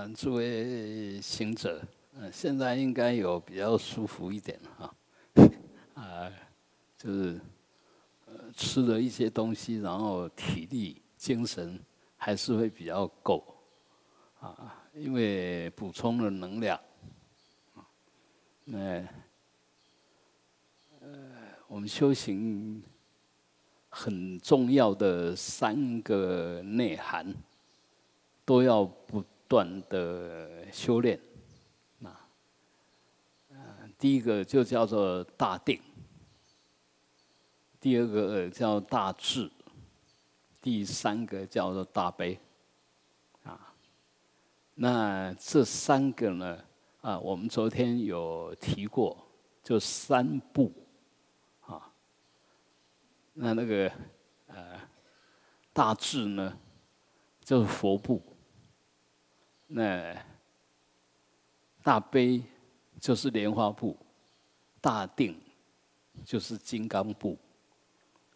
啊，诸位行者，嗯，现在应该有比较舒服一点哈，啊，就是呃吃了一些东西，然后体力、精神还是会比较够，啊，因为补充了能量，啊，那呃，我们修行很重要的三个内涵。都要不断的修炼，啊，第一个就叫做大定，第二个叫大智，第三个叫做大悲，啊，那这三个呢，啊，我们昨天有提过，就三步，啊，那那个呃，大智呢，就是佛部。那大悲就是莲花部，大定就是金刚部，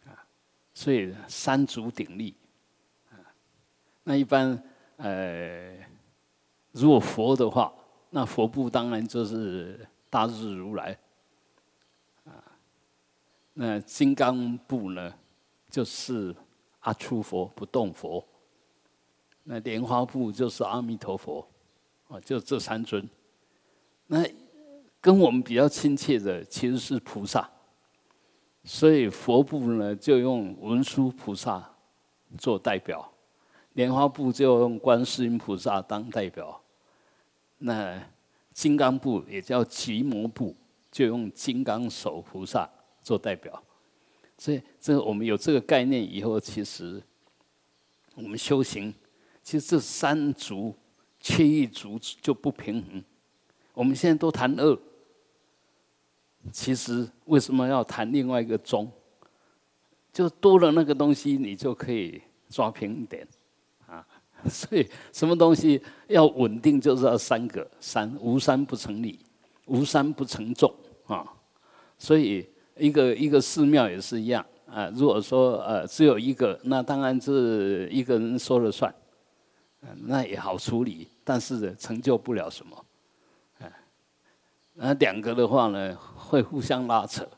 啊，所以三足鼎立，啊，那一般呃，如果佛的话，那佛部当然就是大日如来，啊，那金刚部呢，就是阿出佛不动佛。那莲花部就是阿弥陀佛，啊，就这三尊。那跟我们比较亲切的其实是菩萨，所以佛部呢就用文殊菩萨做代表，莲花部就用观世音菩萨当代表。那金刚部也叫极摩部，就用金刚手菩萨做代表。所以，这我们有这个概念以后，其实我们修行。其实这三足缺一足就不平衡。我们现在都谈二，其实为什么要谈另外一个中？就多了那个东西，你就可以抓平一点啊。所以什么东西要稳定，就是要三个三，无三不成理，无三不成众啊。所以一个一个寺庙也是一样啊。如果说呃只有一个，那当然是一个人说了算。那也好处理，但是成就不了什么。哎，那两个的话呢，会互相拉扯。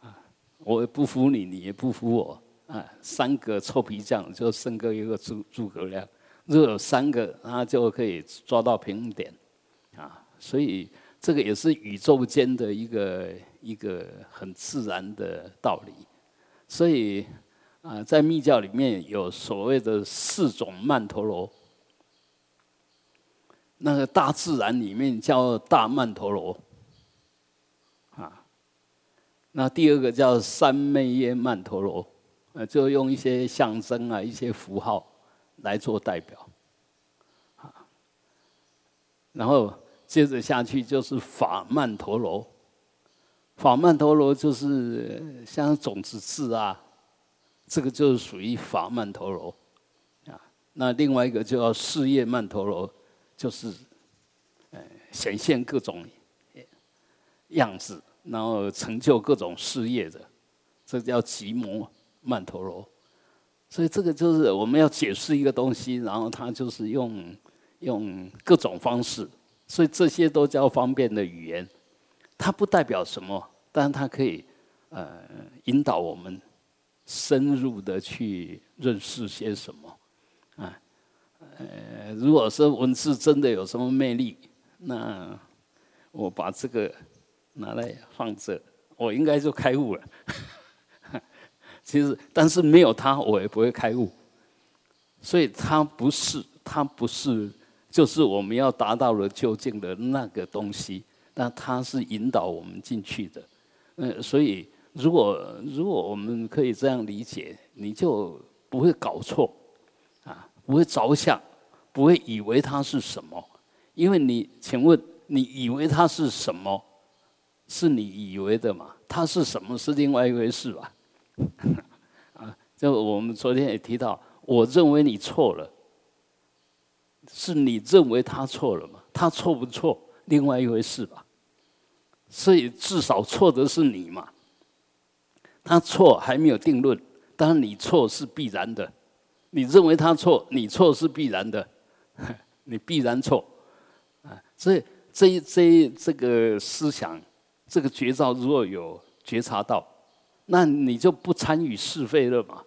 啊，我不服你，你也不服我。啊，三个臭皮匠就胜过一个诸诸葛亮。如果有三个，他就可以抓到平衡点。啊，所以这个也是宇宙间的一个一个很自然的道理。所以啊，在密教里面有所谓的四种曼陀罗。那个大自然里面叫大曼陀罗，啊，那第二个叫三昧耶曼陀罗，呃，就用一些象征啊、一些符号来做代表，啊，然后接着下去就是法曼陀罗，法曼陀罗就是像种子字啊，这个就是属于法曼陀罗，啊，那另外一个就叫事业曼陀罗。就是，呃，显现各种样子，然后成就各种事业的，这叫极摩曼陀罗。所以这个就是我们要解释一个东西，然后它就是用用各种方式，所以这些都叫方便的语言。它不代表什么，但它可以呃引导我们深入的去认识些什么。啊呃，如果说文字真的有什么魅力，那我把这个拿来放这，我应该就开悟了。其实，但是没有它，我也不会开悟。所以，它不是，它不是，就是我们要达到了究竟的那个东西。但它是引导我们进去的。嗯，所以，如果如果我们可以这样理解，你就不会搞错，啊，不会着想。不会以为它是什么，因为你，请问你以为它是什么？是你以为的嘛？它是什么是另外一回事吧？啊，就我们昨天也提到，我认为你错了，是你认为他错了嘛？他错不错，另外一回事吧？所以至少错的是你嘛？他错还没有定论，但你错是必然的。你认为他错，你错是必然的。你必然错，啊，所以这这这个思想，这个绝招如果有觉察到，那你就不参与是非了嘛。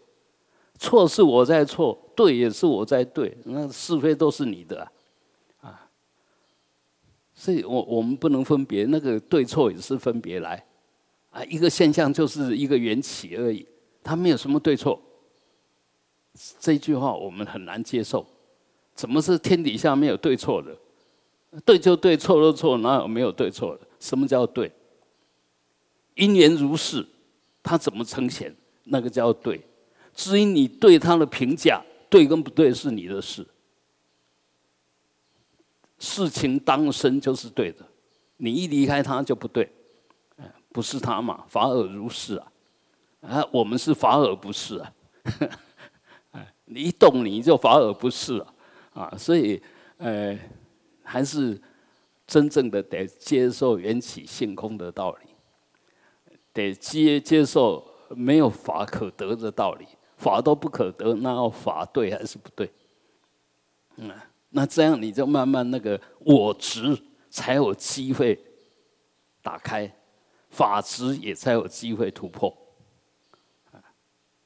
错是我在错，对也是我在对，那是非都是你的，啊，所以我我们不能分别，那个对错也是分别来，啊，一个现象就是一个缘起而已，它没有什么对错。这句话我们很难接受，怎么是天底下没有对错的？对就对，错就错，哪有没有对错的？什么叫对？因缘如是，它怎么呈现？那个叫对。至于你对他的评价，对跟不对是你的事。事情当生就是对的，你一离开他就不对，不是他嘛？法尔如是啊，啊，我们是法尔不是啊，你一动你就法尔不是啊，啊，所以呃，还是真正的得接受缘起性空的道理，得接接受没有法可得的道理。法都不可得，那要法对还是不对？嗯，那这样你就慢慢那个我执才有机会打开，法执也才有机会突破。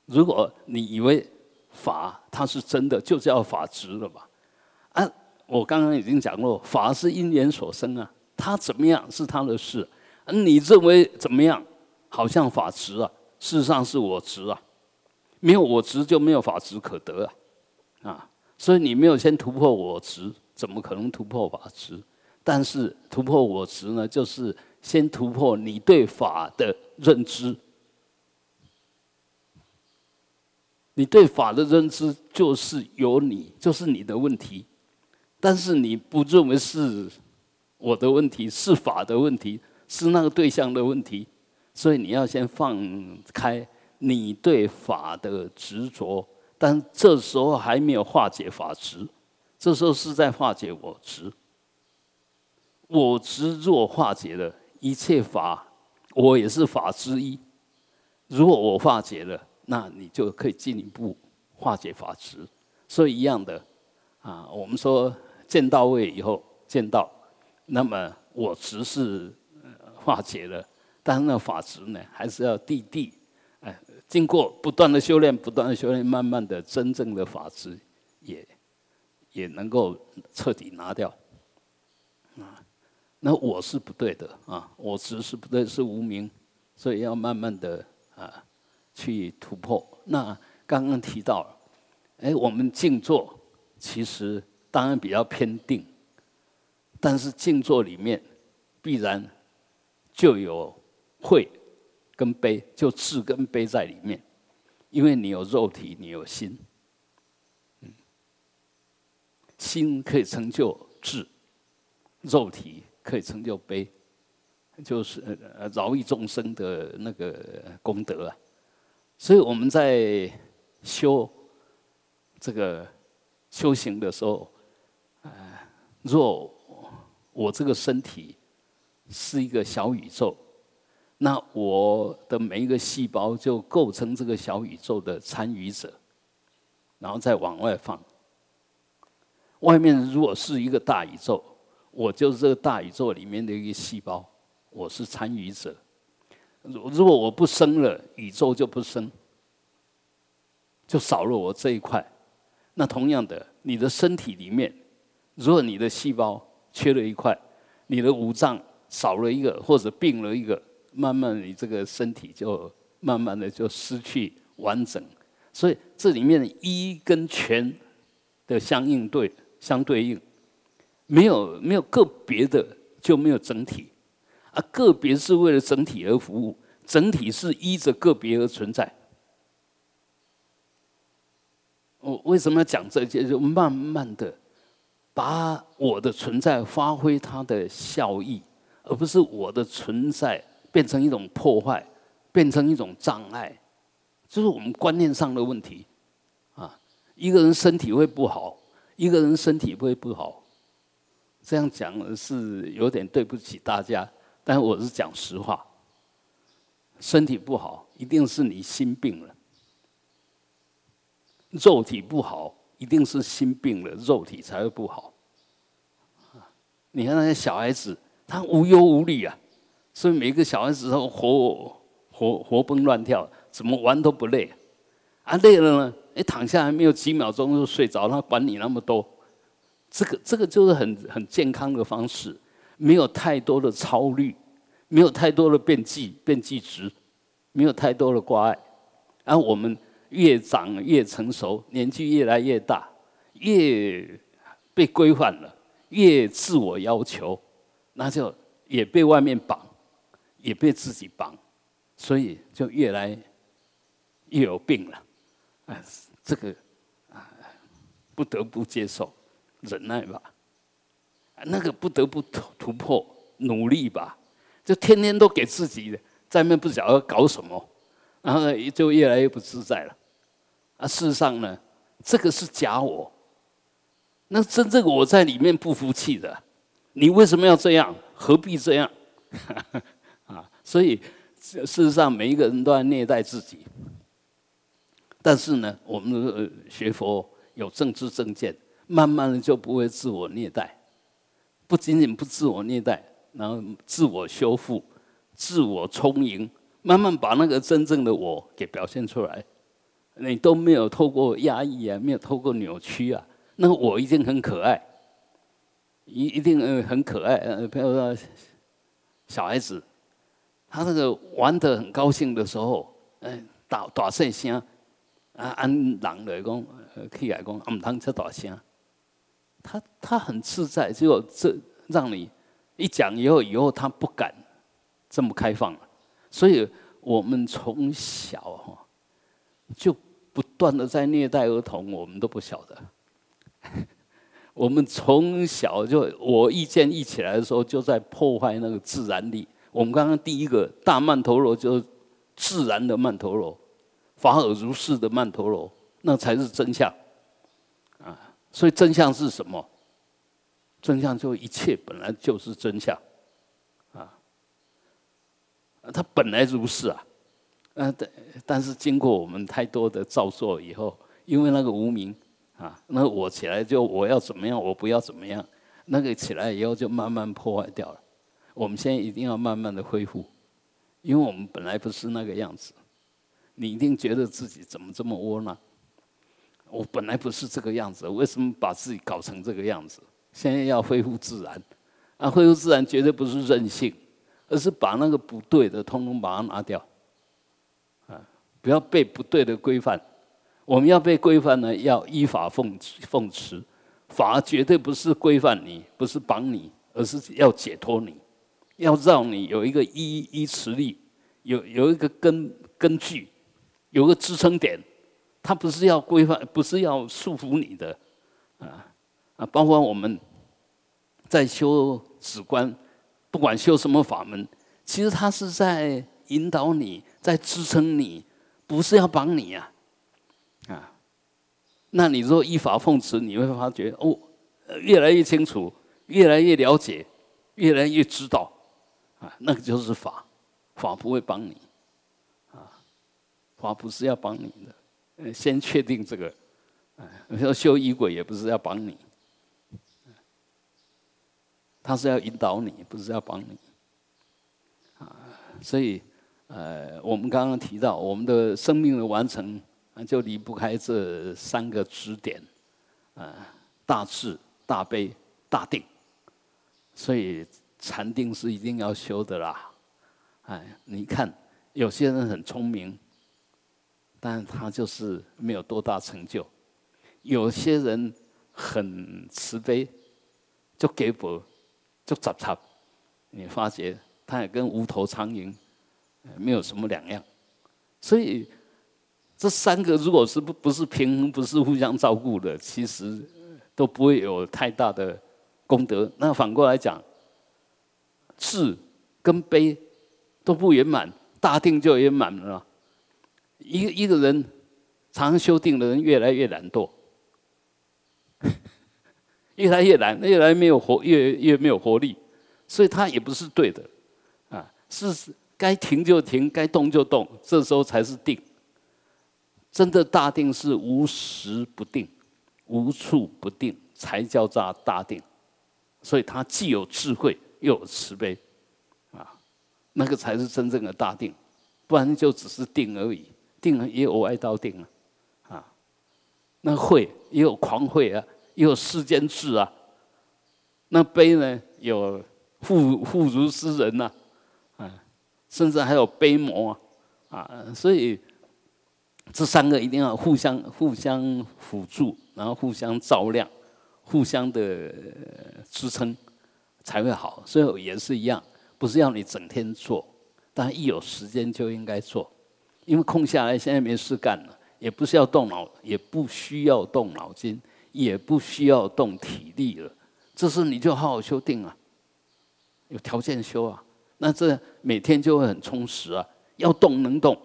如果你以为法它是真的，就叫法执了吧？啊，我刚刚已经讲过，法是因缘所生啊，它怎么样是他的事，你认为怎么样？好像法执啊，事实上是我执啊。没有我执就没有法执可得啊，啊，所以你没有先突破我执，怎么可能突破法执？但是突破我执呢，就是先突破你对法的认知。你对法的认知就是有你，就是你的问题，但是你不认为是我的问题，是法的问题，是那个对象的问题，所以你要先放开。你对法的执着，但这时候还没有化解法执，这时候是在化解我执。我执若化解了，一切法，我也是法之一。如果我化解了，那你就可以进一步化解法执。所以一样的啊，我们说见到位以后见到，那么我执是化解了，但是那法执呢，还是要地地。经过不断的修炼，不断的修炼，慢慢的，真正的法执也也能够彻底拿掉。那我是不对的啊，我只是不对，是无名，所以要慢慢的啊去突破。那刚刚提到了，哎，我们静坐其实当然比较偏定，但是静坐里面必然就有会。跟悲就智跟悲在里面，因为你有肉体，你有心，嗯，心可以成就智，肉体可以成就悲，就是饶益众生的那个功德啊。所以我们在修这个修行的时候，啊，若我这个身体是一个小宇宙。那我的每一个细胞就构成这个小宇宙的参与者，然后再往外放。外面如果是一个大宇宙，我就是这个大宇宙里面的一个细胞，我是参与者。如如果我不生了，宇宙就不生，就少了我这一块。那同样的，你的身体里面，如果你的细胞缺了一块，你的五脏少了一个，或者病了一个。慢慢，你这个身体就慢慢的就失去完整，所以这里面一跟全的相应对相对应，没有没有个别的就没有整体，啊，个别是为了整体而服务，整体是依着个别而存在。我为什么要讲这些？就慢慢的把我的存在发挥它的效益，而不是我的存在。变成一种破坏，变成一种障碍，就是我们观念上的问题啊。一个人身体会不好，一个人身体会不好，这样讲是有点对不起大家，但我是讲实话。身体不好，一定是你心病了；肉体不好，一定是心病了，肉体才会不好。你看那些小孩子，他无忧无虑啊，所以每个小孩子都活活活蹦乱跳，怎么玩都不累。啊，累了呢，一躺下来没有几秒钟就睡着，他管你那么多。这个这个就是很很健康的方式，没有太多的操虑，没有太多的变计变计值，没有太多的挂碍。而我们越长越成熟，年纪越来越大，越被规范了，越自我要求，那就也被外面绑，也被自己绑，所以就越来越有病了。哎，这个啊，不得不接受。忍耐吧，那个不得不突突破，努力吧，就天天都给自己在那不晓得搞什么，然后呢就越来越不自在了。啊，事实上呢，这个是假我，那真正我在里面不服气的，你为什么要这样？何必这样？啊，所以事实上每一个人都在虐待自己。但是呢，我们学佛有正知正见。慢慢的就不会自我虐待，不仅仅不自我虐待，然后自我修复、自我充盈，慢慢把那个真正的我给表现出来。你都没有透过压抑啊，没有透过扭曲啊，那我一定很可爱，一一定很可爱。呃，比如说小孩子，他那个玩得很高兴的时候，嗯，大大声声，啊，按人来讲，起来讲，唔通出大声。他他很自在，结果这让你一讲以后，以后他不敢这么开放了。所以我们从小哈就不断的在虐待儿童，我们都不晓得。我们从小就我意见一起来的时候，就在破坏那个自然力。我们刚刚第一个大曼陀罗就是自然的曼陀罗，法尔如是的曼陀罗，那才是真相。所以真相是什么？真相就一切本来就是真相，啊，它本来如是啊，呃，但但是经过我们太多的造作以后，因为那个无名啊，那我起来就我要怎么样，我不要怎么样，那个起来以后就慢慢破坏掉了。我们现在一定要慢慢的恢复，因为我们本来不是那个样子。你一定觉得自己怎么这么窝囊？我本来不是这个样子，为什么把自己搞成这个样子？现在要恢复自然，啊，恢复自然绝对不是任性，而是把那个不对的通通把它拿掉，啊，不要被不对的规范。我们要被规范呢，要依法奉奉持，法绝对不是规范你，不是绑你，而是要解脱你，要让你有一个依依持力，有有一个根根据，有个支撑点。他不是要规范，不是要束缚你的，啊啊！包括我们在修止观，不管修什么法门，其实他是在引导你，在支撑你，不是要帮你呀，啊！那你若依法奉持，你会发觉哦，越来越清楚，越来越了解，越来越知道，啊，那个就是法，法不会帮你，啊，法不是要帮你的。呃，先确定这个，啊，说修仪轨也不是要帮你，他是要引导你，不是要帮你，啊，所以，呃，我们刚刚提到我们的生命的完成，就离不开这三个支点，啊，大智、大悲、大定，所以禅定是一定要修的啦，哎，你看有些人很聪明。但他就是没有多大成就。有些人很慈悲，就给佛，就杂插，你发觉他也跟无头苍蝇没有什么两样。所以这三个如果是不不是平衡，不是互相照顾的，其实都不会有太大的功德。那反过来讲，智跟悲都不圆满，大定就圆满了。一一个人常修定的人越来越懒惰，越来越懒，越来越没有活，越越没有活力，所以他也不是对的，啊，是该停就停，该动就动，这时候才是定。真的大定是无时不定，无处不定，才叫大大定。所以他既有智慧又有慈悲，啊，那个才是真正的大定，不然就只是定而已，定也有歪道定啊，啊，那慧也有狂慧啊，也有世间智啊，那悲呢有富富如斯人呐，啊，甚至还有悲魔啊，啊，所以这三个一定要互相互相辅助，然后互相照亮。互相的支撑才会好，所以也是一样，不是要你整天做，但一有时间就应该做，因为空下来现在没事干了，也不是要动脑，也不需要动脑筋，也不需要动体力了，这时你就好好修定啊，有条件修啊，那这每天就会很充实啊，要动能动，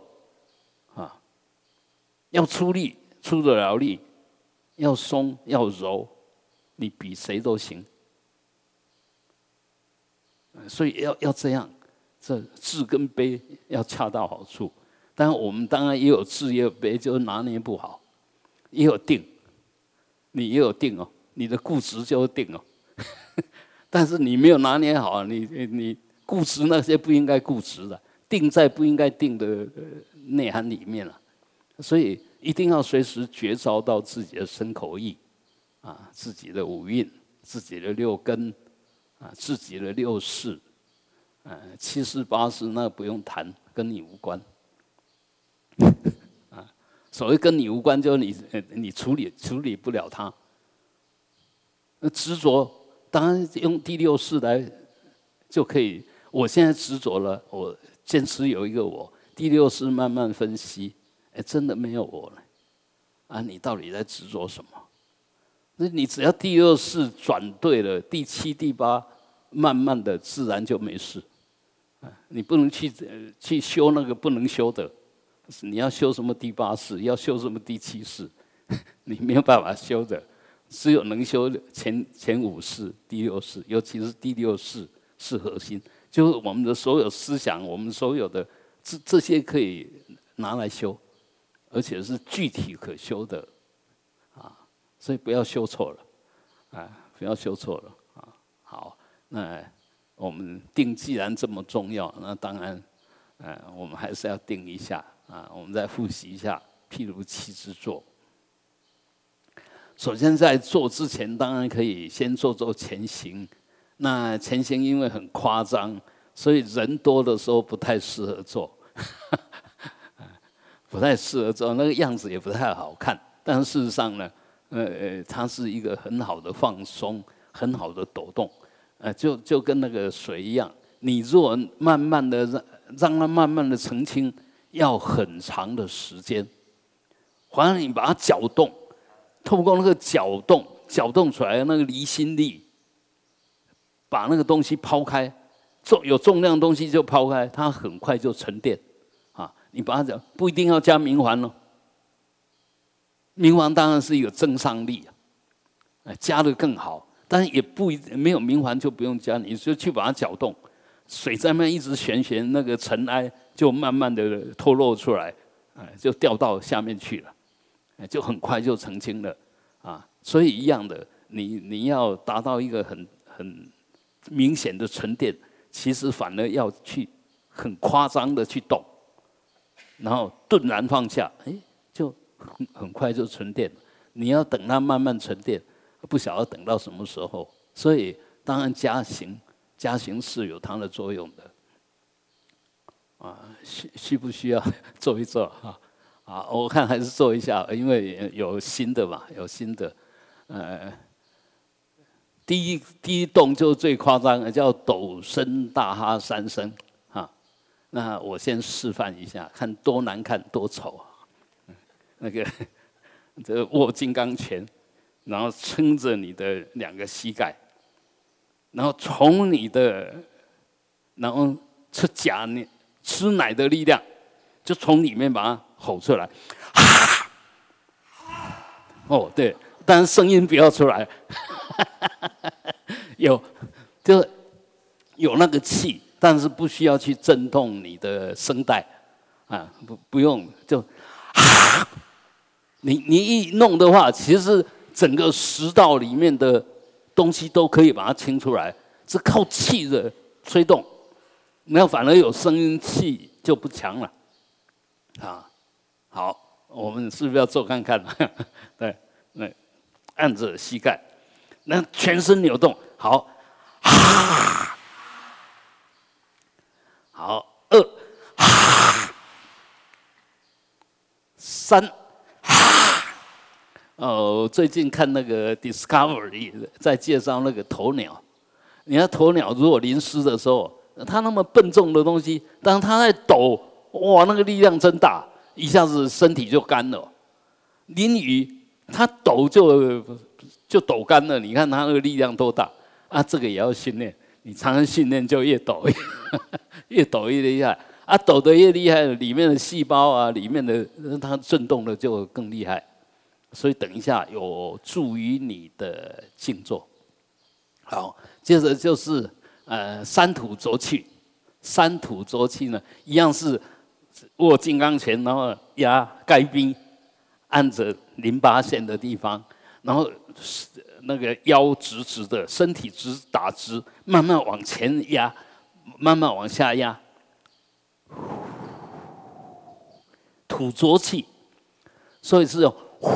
啊，要出力出得了力，要松要柔。你比谁都行，所以要要这样，这智跟悲要恰到好处。但我们当然也有智也有悲，就拿捏不好，也有定，你也有定哦，你的固执就定哦。但是你没有拿捏好，你你固执那些不应该固执的，定在不应该定的内涵里面了。所以一定要随时觉照到自己的身口意。啊，自己的五蕴，自己的六根，啊，自己的六识，呃，七世八世那不用谈，跟你无关。啊，所谓跟你无关，就是你你处理处理不了它。那执着，当然用第六世来就可以。我现在执着了，我坚持有一个我。第六世慢慢分析，哎，真的没有我了。啊，你到底在执着什么？那你只要第二世转对了，第七、第八，慢慢的自然就没事。你不能去去修那个不能修的，你要修什么第八世，要修什么第七世，你没有办法修的，只有能修前前五世、第六世，尤其是第六世是核心，就是我们的所有思想，我们所有的这这些可以拿来修，而且是具体可修的啊。所以不要修错了，啊，不要修错了啊！好，那我们定既然这么重要，那当然，呃，我们还是要定一下啊。我们再复习一下，譬如七之坐。首先在做之前，当然可以先做做前行。那前行因为很夸张，所以人多的时候不太适合做，不太适合做，那个样子也不太好看。但事实上呢？呃呃，它是一个很好的放松，很好的抖动，呃，就就跟那个水一样，你若慢慢的让让它慢慢的澄清，要很长的时间，好像你把它搅动，透过那个搅动，搅动出来的那个离心力，把那个东西抛开，重有重量东西就抛开，它很快就沉淀，啊，你把它讲不一定要加明环哦。冥环当然是有增上力，哎，加的更好，但是也不一没有冥环就不用加，你就去把它搅动，水在那一直旋旋，那个尘埃就慢慢的脱落出来，哎，就掉到下面去了，就很快就澄清了，啊，所以一样的，你你要达到一个很很明显的沉淀，其实反而要去很夸张的去动，然后顿然放下，哎。就很很快就沉淀，你要等它慢慢沉淀，不晓得等到什么时候。所以当然加行加行是有它的作用的。啊，需需不需要 做一做哈？啊，我看还是做一下，因为有新的嘛，有新的。呃，第一第一动就最夸张，叫抖身大哈三声哈。那我先示范一下，看多难看多丑啊。那个，这握金刚拳，然后撑着你的两个膝盖，然后从你的，然后出假你吃奶的力量，就从里面把它吼出来，哦，对，但是声音不要出来，有，就有那个气，但是不需要去震动你的声带，啊，不不用就。你你一弄的话，其实整个食道里面的东西都可以把它清出来，是靠气的吹动。那反而有声音，气就不强了。啊，好，我们是不是要做看看？对，那按着膝盖，那全身扭动，好，好，二，三。哦，最近看那个 Discovery 在介绍那个鸵鸟，你看鸵鸟如果淋湿的时候，他那么笨重的东西，当他在抖，哇，那个力量真大，一下子身体就干了。淋雨，他抖就就抖干了，你看他那个力量多大啊！这个也要训练，你常常训练就越抖，越抖越厉害啊！抖得越厉害，里面的细胞啊，里面的它震动的就更厉害。所以等一下有助于你的静坐。好，接着就是呃三土浊气，三土浊气呢一样是握金刚拳，然后压盖冰，按着淋巴线的地方，然后那个腰直直的，身体直打直，慢慢往前压，慢慢往下压，土浊气，所以是用。呼，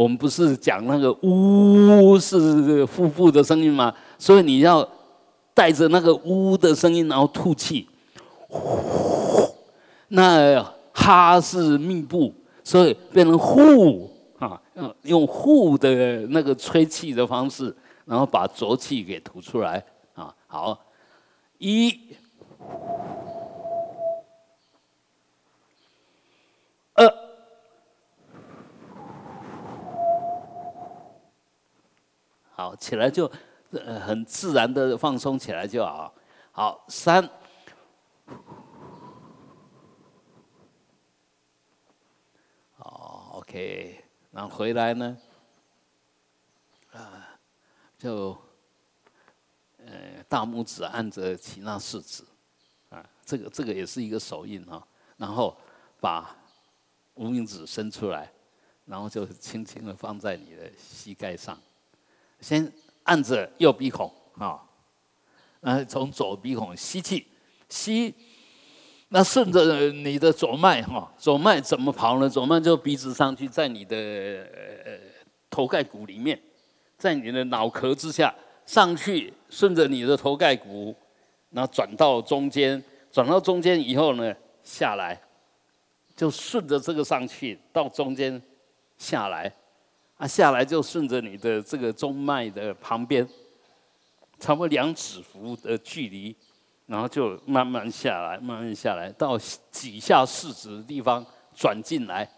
我们不是讲那个呜是腹部的声音吗？所以你要带着那个呜的声音，然后吐气。呼，那哈是密布，所以变成呼啊，用呼的那个吹气的方式，然后把浊气给吐出来啊。好，一。好，起来就很自然的放松起来就好。好，三，哦，OK，然后回来呢，啊，就呃大拇指按着其他四指，啊，这个这个也是一个手印哈，然后把。无名指伸出来，然后就轻轻的放在你的膝盖上，先按着右鼻孔啊，然后从左鼻孔吸气，吸，那顺着你的左脉哈，左脉怎么跑呢？左脉就鼻子上去，在你的呃头盖骨里面，在你的脑壳之下上去，顺着你的头盖骨，然后转到中间，转到中间以后呢，下来。就顺着这个上去，到中间下来，啊，下来就顺着你的这个中脉的旁边，差不多两指幅的距离，然后就慢慢下来，慢慢下来，到几下四指的地方转进来，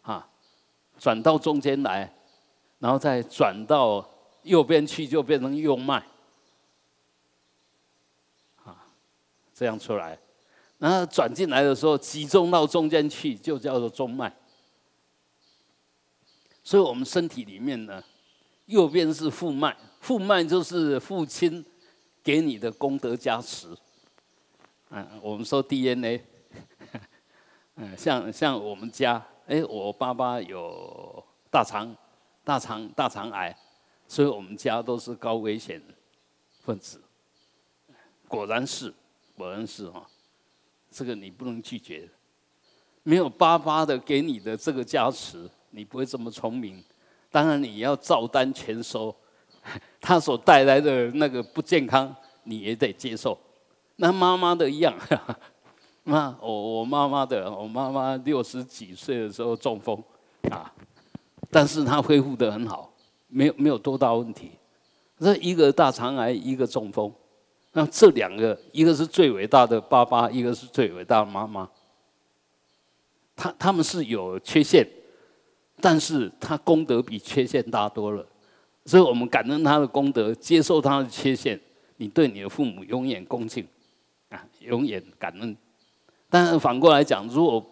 啊，转到中间来，然后再转到右边去，就变成右脉，啊，这样出来。然后转进来的时候，集中到中间去，就叫做中脉。所以我们身体里面呢，右边是父脉，父脉就是父亲给你的功德加持。嗯，我们说 DNA，嗯，像像我们家，哎，我爸爸有大肠大肠大肠癌，所以我们家都是高危险分子。果然是，果然是哈。这个你不能拒绝，没有爸爸的给你的这个加持，你不会这么聪明。当然你要照单全收，他所带来的那个不健康，你也得接受。那妈妈的一样，那我我妈妈的，我妈妈六十几岁的时候中风啊，但是她恢复得很好，没有没有多大问题。这一个大肠癌，一个中风。那这两个，一个是最伟大的爸爸，一个是最伟大的妈妈。他他们是有缺陷，但是他功德比缺陷大多了，所以我们感恩他的功德，接受他的缺陷。你对你的父母永远恭敬，啊，永远感恩。但是反过来讲，如果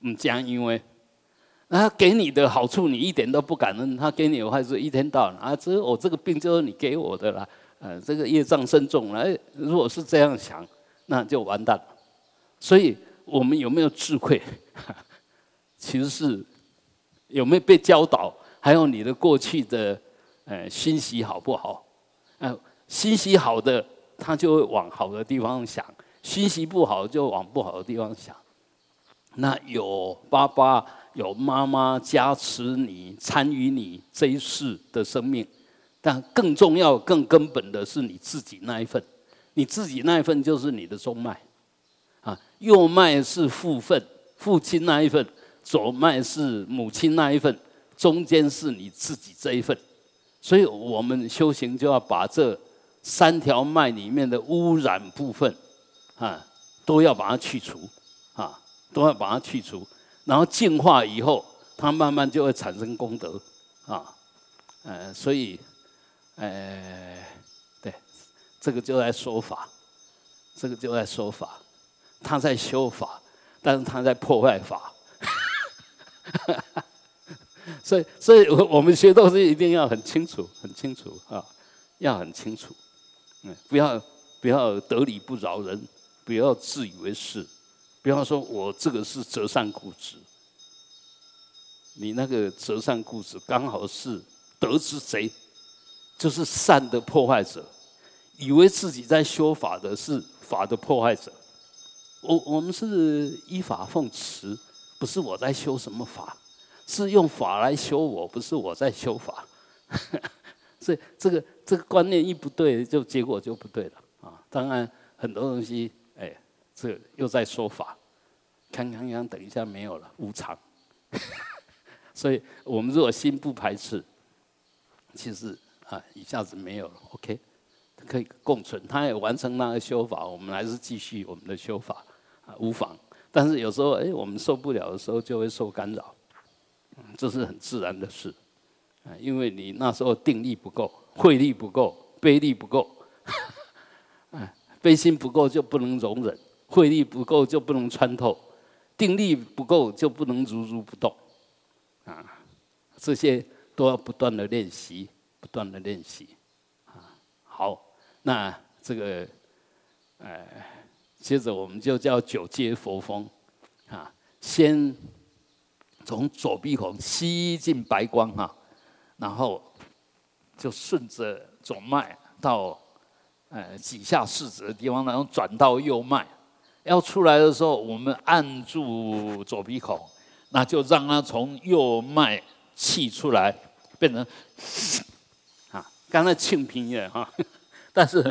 嗯讲，因为他给你的好处你一点都不感恩，他给你的坏处一天到晚啊，这我这个病就是你给我的啦。呃，这个业障深重了。如果是这样想，那就完蛋了。所以，我们有没有智慧？其实是有没有被教导？还有你的过去的呃心息好不好？呃，心息好的，他就会往好的地方想；心息不好，就往不好的地方想。那有爸爸、有妈妈加持你、参与你这一世的生命，但更重要、更根本的是你自己那一份。你自己那一份就是你的中脉，啊，右脉是父份，父亲那一份；左脉是母亲那一份；中间是你自己这一份。所以我们修行就要把这三条脉里面的污染部分，啊，都要把它去除，啊，都要把它去除，然后净化以后，它慢慢就会产生功德，啊，呃，所以，呃。对这个就在说法，这个就在说法，他在修法，但是他在破坏法，所以，所以我我们学东西一定要很清楚，很清楚啊，要很清楚，嗯，不要不要得理不饶人，不要自以为是，不要说我这个是折善固执，你那个折善固执刚好是德之贼，就是善的破坏者。以为自己在修法的是法的破坏者，我我们是依法奉持，不是我在修什么法，是用法来修我，不是我在修法。所以这个这个观念一不对，就结果就不对了啊！当然很多东西，哎，这又在说法，看看看，等一下没有了，无常。所以我们如果心不排斥，其实啊，一下子没有了，OK。可以共存，他也完成那个修法，我们还是继续我们的修法啊，无妨。但是有时候，哎，我们受不了的时候，就会受干扰，这是很自然的事啊。因为你那时候定力不够，慧力不够，悲力不够，哎，悲心不够就不能容忍，慧力不够就不能穿透，定力不够就不能如如不动啊。这些都要不断的练习，不断的练习啊。好。那这个，呃，接着我们就叫九阶佛风，啊，先从左鼻孔吸进白光哈，然后就顺着左脉到呃几下四指的地方，然后转到右脉，要出来的时候，我们按住左鼻孔，那就让它从右脉气出来，变成啊，刚才清平也哈。但是，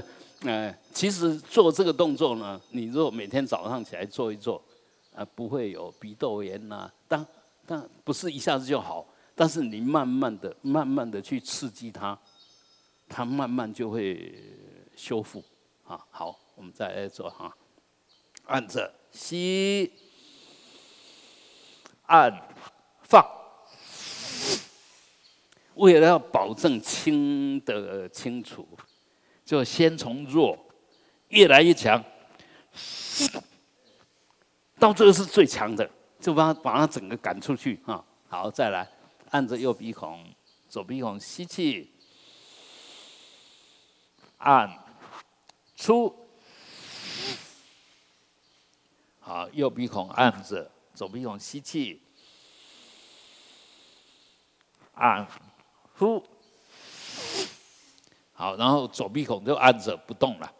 呃，其实做这个动作呢，你如果每天早上起来做一做，啊，不会有鼻窦炎呐。但但不是一下子就好，但是你慢慢的、慢慢的去刺激它，它慢慢就会修复。啊，好，我们再来做哈，按着吸，按放，为了要保证清的清楚。就先从弱越来越强，到这个是最强的，就把它把它整个赶出去啊！好，再来按着右鼻孔、左鼻孔吸气，按出，好，右鼻孔按着，左鼻孔吸气，按出。好，然后左鼻孔就按着不动了。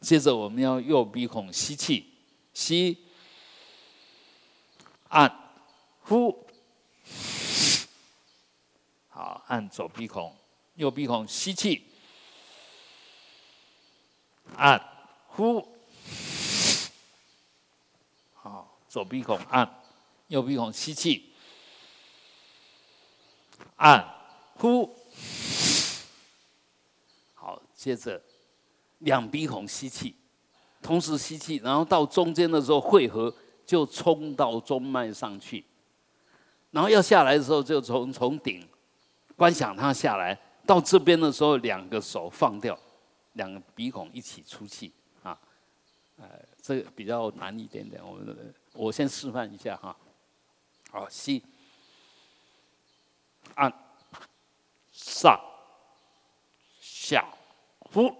接着我们要右鼻孔吸气，吸，按，呼。好，按左鼻孔，右鼻孔吸气，按，呼。好，左鼻孔按，右鼻孔吸气，按，呼。接着，两鼻孔吸气，同时吸气，然后到中间的时候汇合，就冲到中脉上去。然后要下来的时候，就从从顶观想它下来，到这边的时候，两个手放掉，两个鼻孔一起出气啊。呃，这个比较难一点点，我们我先示范一下哈。好，吸，按，上，下。呼，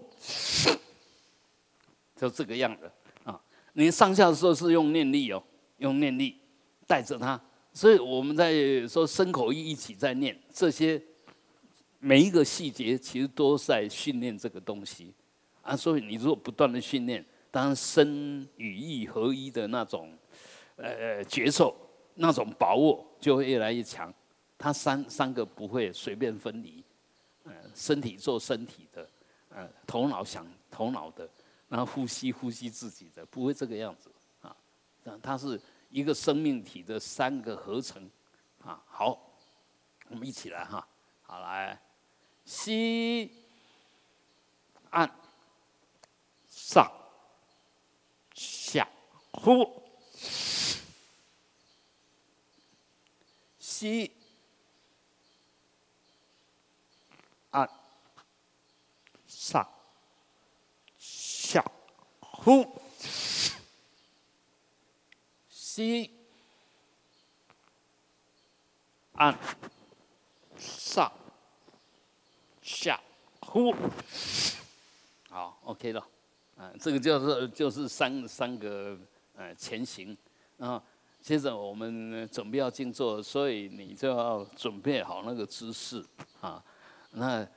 就这个样子啊！你上下的时候是用念力哦，用念力带着它所以我们在说身口意一起在念这些，每一个细节其实都在训练这个东西啊。所以你如果不断的训练，当身与意合一的那种呃觉受，那种把握就会越来越强。它三三个不会随便分离，呃，身体做身体的，头脑想头脑的，然后呼吸呼吸自己的，不会这个样子啊。它是一个生命体的三个合成啊。好，我们一起来哈，好来，吸，按，上，下，呼，吸。上下呼吸按上下呼好，OK 了，嗯，这个就是就是三三个呃前行啊。接着我们准备要静坐，所以你就要准备好那个姿势啊。那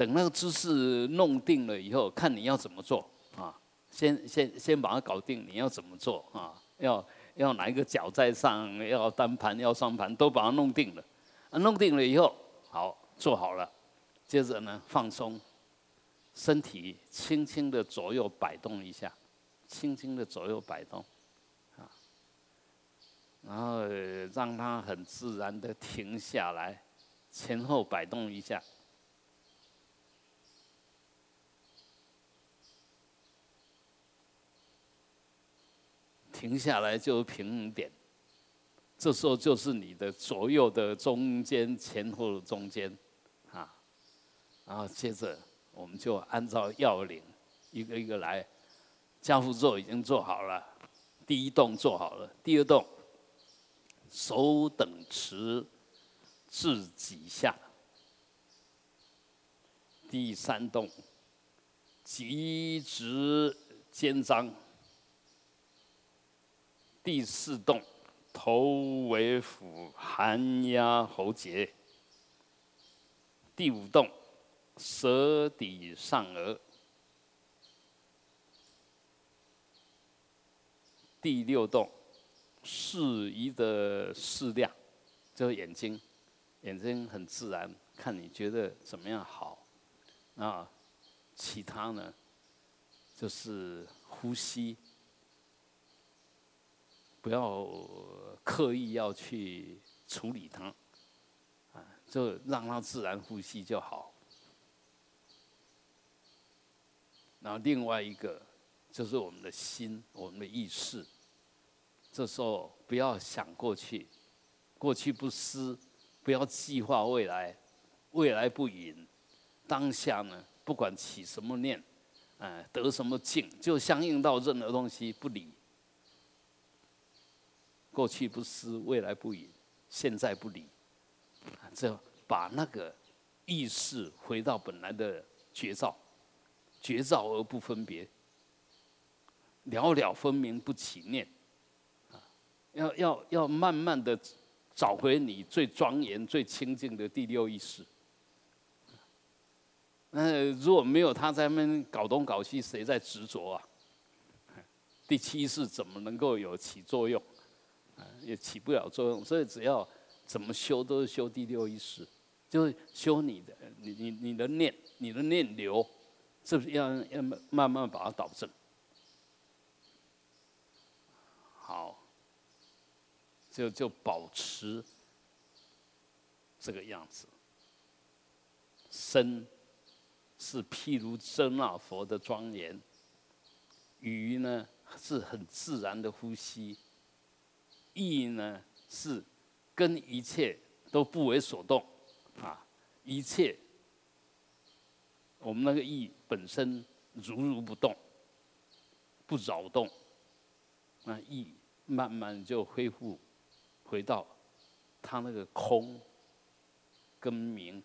等那个姿势弄定了以后，看你要怎么做啊？先先先把它搞定，你要怎么做啊？要要哪一个脚在上？要单盘？要双盘？都把它弄定了。啊，弄定了以后，好做好了。接着呢，放松，身体轻轻的左右摆动一下，轻轻的左右摆动，啊，然后让它很自然的停下来，前后摆动一下。停下来就是平衡点，这时候就是你的左右的中间、前后的中间，啊，然后接着我们就按照要领一个一个来。家父坐已经做好了，第一动做好了，第二动手等持至几下，第三动极直肩张。第四动，头为俯，含压喉结。第五动，舌抵上颚。第六动，适宜的适量，就是眼睛，眼睛很自然，看你觉得怎么样好。啊，其他呢，就是呼吸。不要刻意要去处理它，啊，就让它自然呼吸就好。然后另外一个就是我们的心，我们的意识。这时候不要想过去，过去不思，不要计划未来，未来不迎。当下呢，不管起什么念，哎，得什么境，就相应到任何东西不理。过去不思，未来不语，现在不理，这把那个意识回到本来的绝照，绝照而不分别，了了分明不起念，啊，要要要慢慢的找回你最庄严、最清净的第六意识。那如果没有他在那边搞东搞西，谁在执着啊？第七识怎么能够有起作用？也起不了作用，所以只要怎么修都是修第六意识，就是修你的你你你的念，你的念流，是不是要要慢慢把它导正？好，就就保持这个样子。身是譬如真那佛的庄严，语呢是很自然的呼吸。意呢是跟一切都不为所动啊，一切我们那个意本身如如不动，不扰动，那意慢慢就恢复回到它那个空跟明。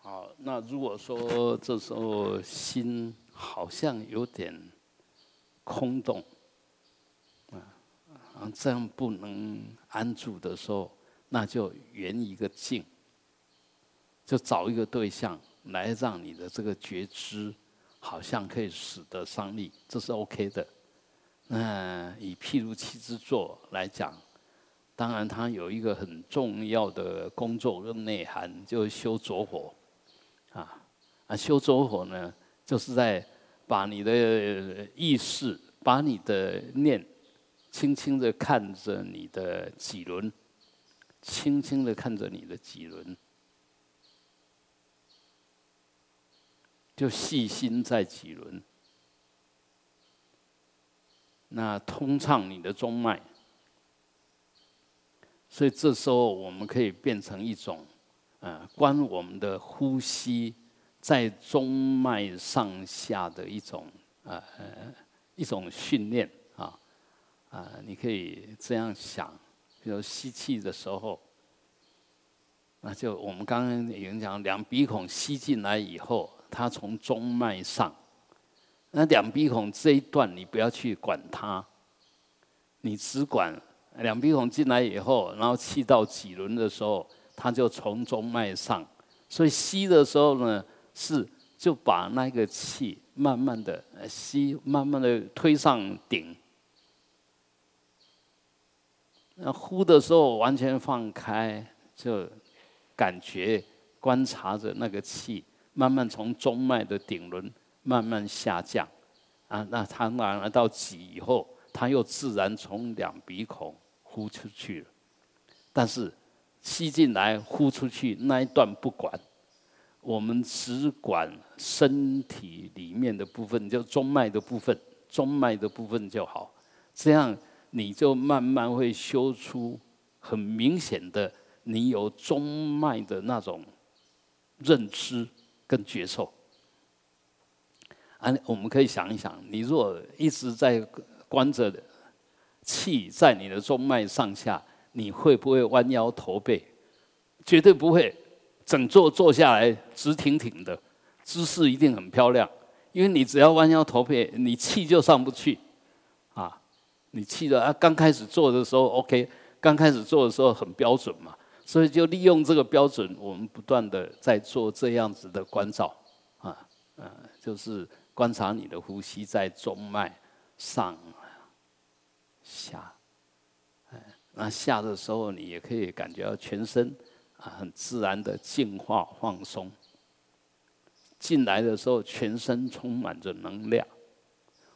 好，那如果说这时候心好像有点空洞，啊，这样不能安住的时候，那就圆一个境，就找一个对象来让你的这个觉知，好像可以使得上力，这是 OK 的。那以譬如七之座来讲，当然它有一个很重要的工作跟内涵，就是修着火。啊，修周火呢，就是在把你的意识，把你的念，轻轻的看着你的脊轮，轻轻的看着你的脊轮，就细心在脊轮，那通畅你的中脉，所以这时候我们可以变成一种。啊，观我们的呼吸在中脉上下的一种呃一种训练啊啊，你可以这样想，比如吸气的时候，那就我们刚刚已经讲，两鼻孔吸进来以后，它从中脉上，那两鼻孔这一段你不要去管它，你只管两鼻孔进来以后，然后气到脊轮的时候。它就从中脉上，所以吸的时候呢，是就把那个气慢慢的吸，慢慢的推上顶。那呼的时候完全放开，就感觉观察着那个气慢慢从中脉的顶轮慢慢下降，啊，那它拿来到脊以后，它又自然从两鼻孔呼出去了，但是。吸进来，呼出去，那一段不管，我们只管身体里面的部分，就中脉的部分，中脉的部分就好。这样你就慢慢会修出很明显的，你有中脉的那种认知跟觉受。啊，我们可以想一想，你若一直在关着气在你的中脉上下。你会不会弯腰驼背？绝对不会，整座坐下来直挺挺的，姿势一定很漂亮。因为你只要弯腰驼背，你气就上不去，啊，你气的啊，刚开始做的时候 OK，刚开始做的时候很标准嘛，所以就利用这个标准，我们不断的在做这样子的关照，啊，呃，就是观察你的呼吸在中脉上下。那下的时候，你也可以感觉到全身啊很自然的净化放松。进来的时候，全身充满着能量；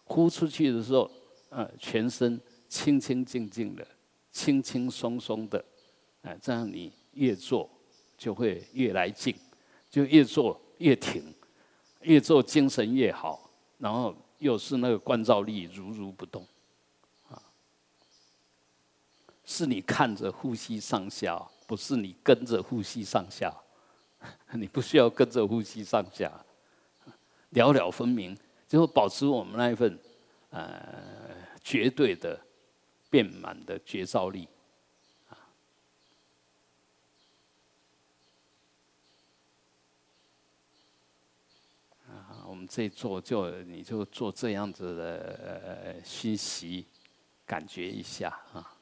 呼出去的时候，呃，全身清清静静的、轻轻松松的。哎，这样你越做就会越来劲，就越做越挺，越做精神越好，然后又是那个关照力如如不动。啊是你看着呼吸上下，不是你跟着呼吸上下。你不需要跟着呼吸上下，了了分明，就保持我们那一份呃绝对的变满的觉照力。啊，我们这做就你就做这样子的熏习，感觉一下啊。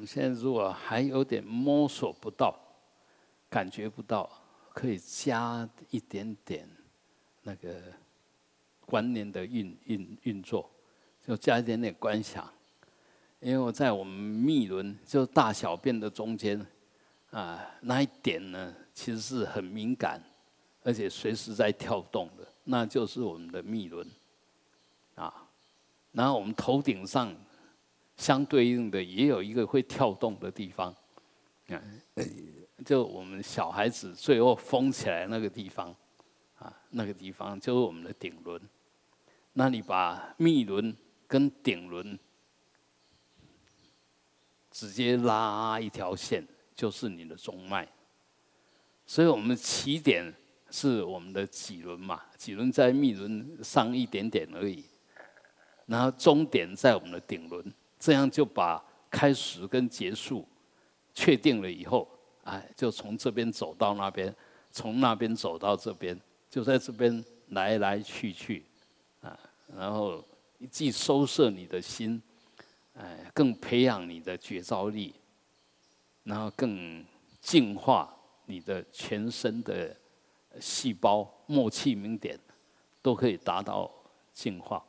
们现在如果还有点摸索不到、感觉不到，可以加一点点那个观念的运运运作，就加一点点观想。因为我在我们密轮，就大小便的中间，啊，那一点呢，其实是很敏感，而且随时在跳动的，那就是我们的密轮，啊，然后我们头顶上相对应的也有一个会跳动的地方，啊，就我们小孩子最后封起来那个地方，啊，那个地方就是我们的顶轮，那你把密轮跟顶轮。直接拉一条线就是你的中脉，所以我们起点是我们的脊轮嘛，脊轮在密轮上一点点而已，然后终点在我们的顶轮，这样就把开始跟结束确定了以后，哎，就从这边走到那边，从那边走到这边，就在这边来来去去，啊，然后既收摄你的心。哎，更培养你的觉照力，然后更净化你的全身的细胞、默契明点，都可以达到净化。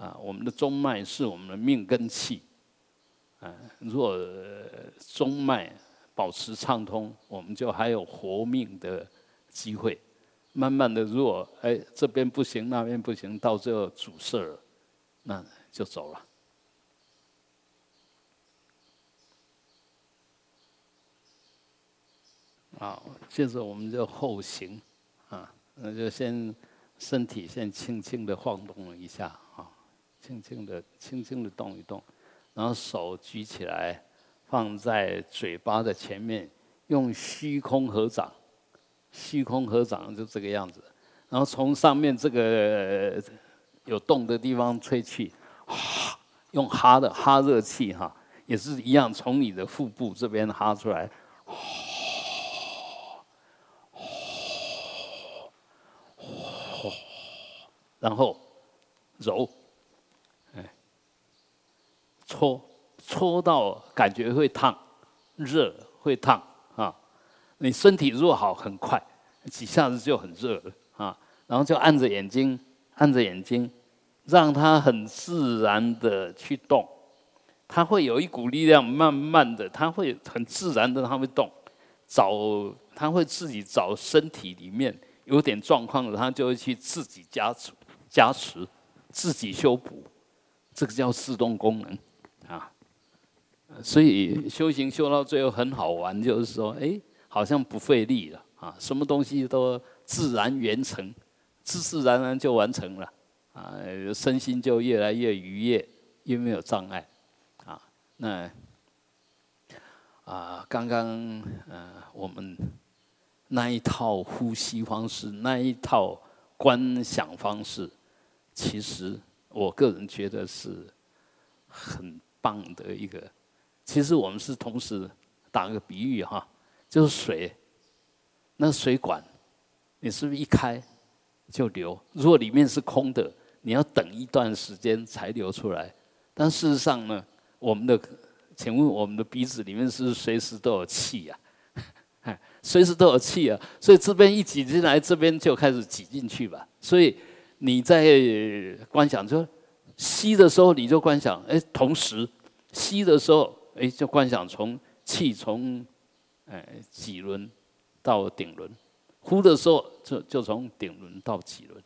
啊，我们的中脉是我们的命根气。啊，如果中脉保持畅通，我们就还有活命的机会。慢慢的，如果哎这边不行，那边不行，到最后阻塞了，那就走了。好，接着我们就后行，啊，那就先身体先轻轻的晃动一下，轻轻的、轻轻的动一动，然后手举起来，放在嘴巴的前面，用虚空合掌，虚空合掌就这个样子，然后从上面这个有洞的地方吹气，用哈的哈热气哈，也是一样，从你的腹部这边哈出来。然后揉，搓搓到感觉会烫，热会烫啊。你身体若好，很快几下子就很热了啊。然后就按着眼睛，按着眼睛，让它很自然的去动。它会有一股力量，慢慢的，它会很自然的，它会动。找，它会自己找身体里面有点状况的，它就会去自己加持。加持，自己修补，这个叫自动功能。所以修行修到最后很好玩，就是说，哎，好像不费力了啊，什么东西都自然完成，自自然然就完成了啊，身心就越来越愉悦，越没有障碍啊。那啊，刚刚呃，我们那一套呼吸方式，那一套观想方式。其实我个人觉得是很棒的一个。其实我们是同时打个比喻哈，就是水，那水管你是不是一开就流？如果里面是空的，你要等一段时间才流出来。但事实上呢，我们的，请问我们的鼻子里面是不是随时都有气呀？随时都有气啊，所以这边一挤进来，这边就开始挤进去吧。所以。你在观想，就吸的时候你就观想，哎，同时吸的时候，哎，就观想从气从哎脊轮到顶轮，呼的时候就就从顶轮到脊轮，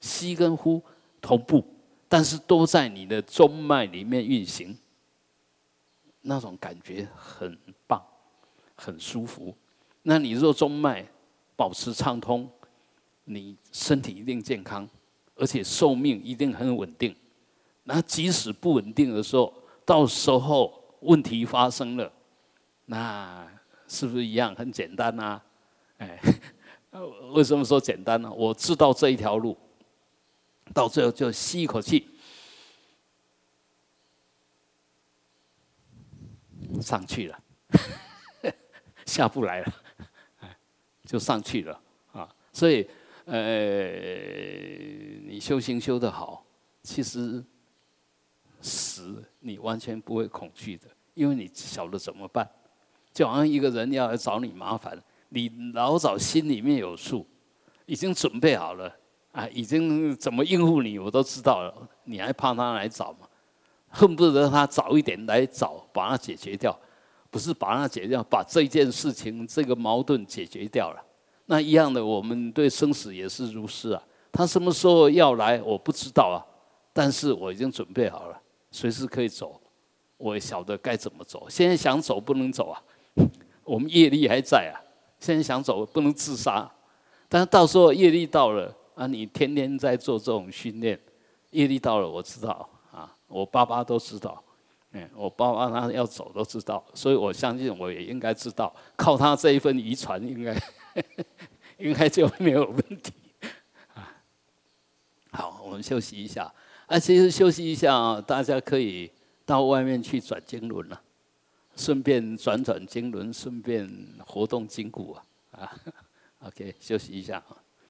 吸跟呼同步，但是都在你的中脉里面运行，那种感觉很棒，很舒服。那你若中脉保持畅通。你身体一定健康，而且寿命一定很稳定。那即使不稳定的时候，到时候问题发生了，那是不是一样很简单呐？哎，为什么说简单呢？我知道这一条路，到最后就吸一口气，上去了，下不来了，就上去了啊！所以。呃，你修行修得好，其实死你完全不会恐惧的，因为你晓得怎么办。就好像一个人要来找你麻烦，你老早心里面有数，已经准备好了。啊，已经怎么应付你我都知道了，你还怕他来找吗？恨不得他早一点来找，把它解决掉，不是把它解决掉，把这件事情这个矛盾解决掉了。那一样的，我们对生死也是如是啊。他什么时候要来，我不知道啊，但是我已经准备好了，随时可以走。我也晓得该怎么走。现在想走不能走啊，我们业力还在啊。现在想走不能自杀，但是到时候业力到了啊，你天天在做这种训练，业力到了我知道啊，我爸爸都知道，嗯，我爸爸他要走都知道，所以我相信我也应该知道，靠他这一份遗传，应该 应该就没有问题啊。好，我们休息一下，啊，其实休息一下啊，大家可以。到外面去转经轮了，顺便转转经轮，顺便活动筋骨啊啊！OK，休息一下啊。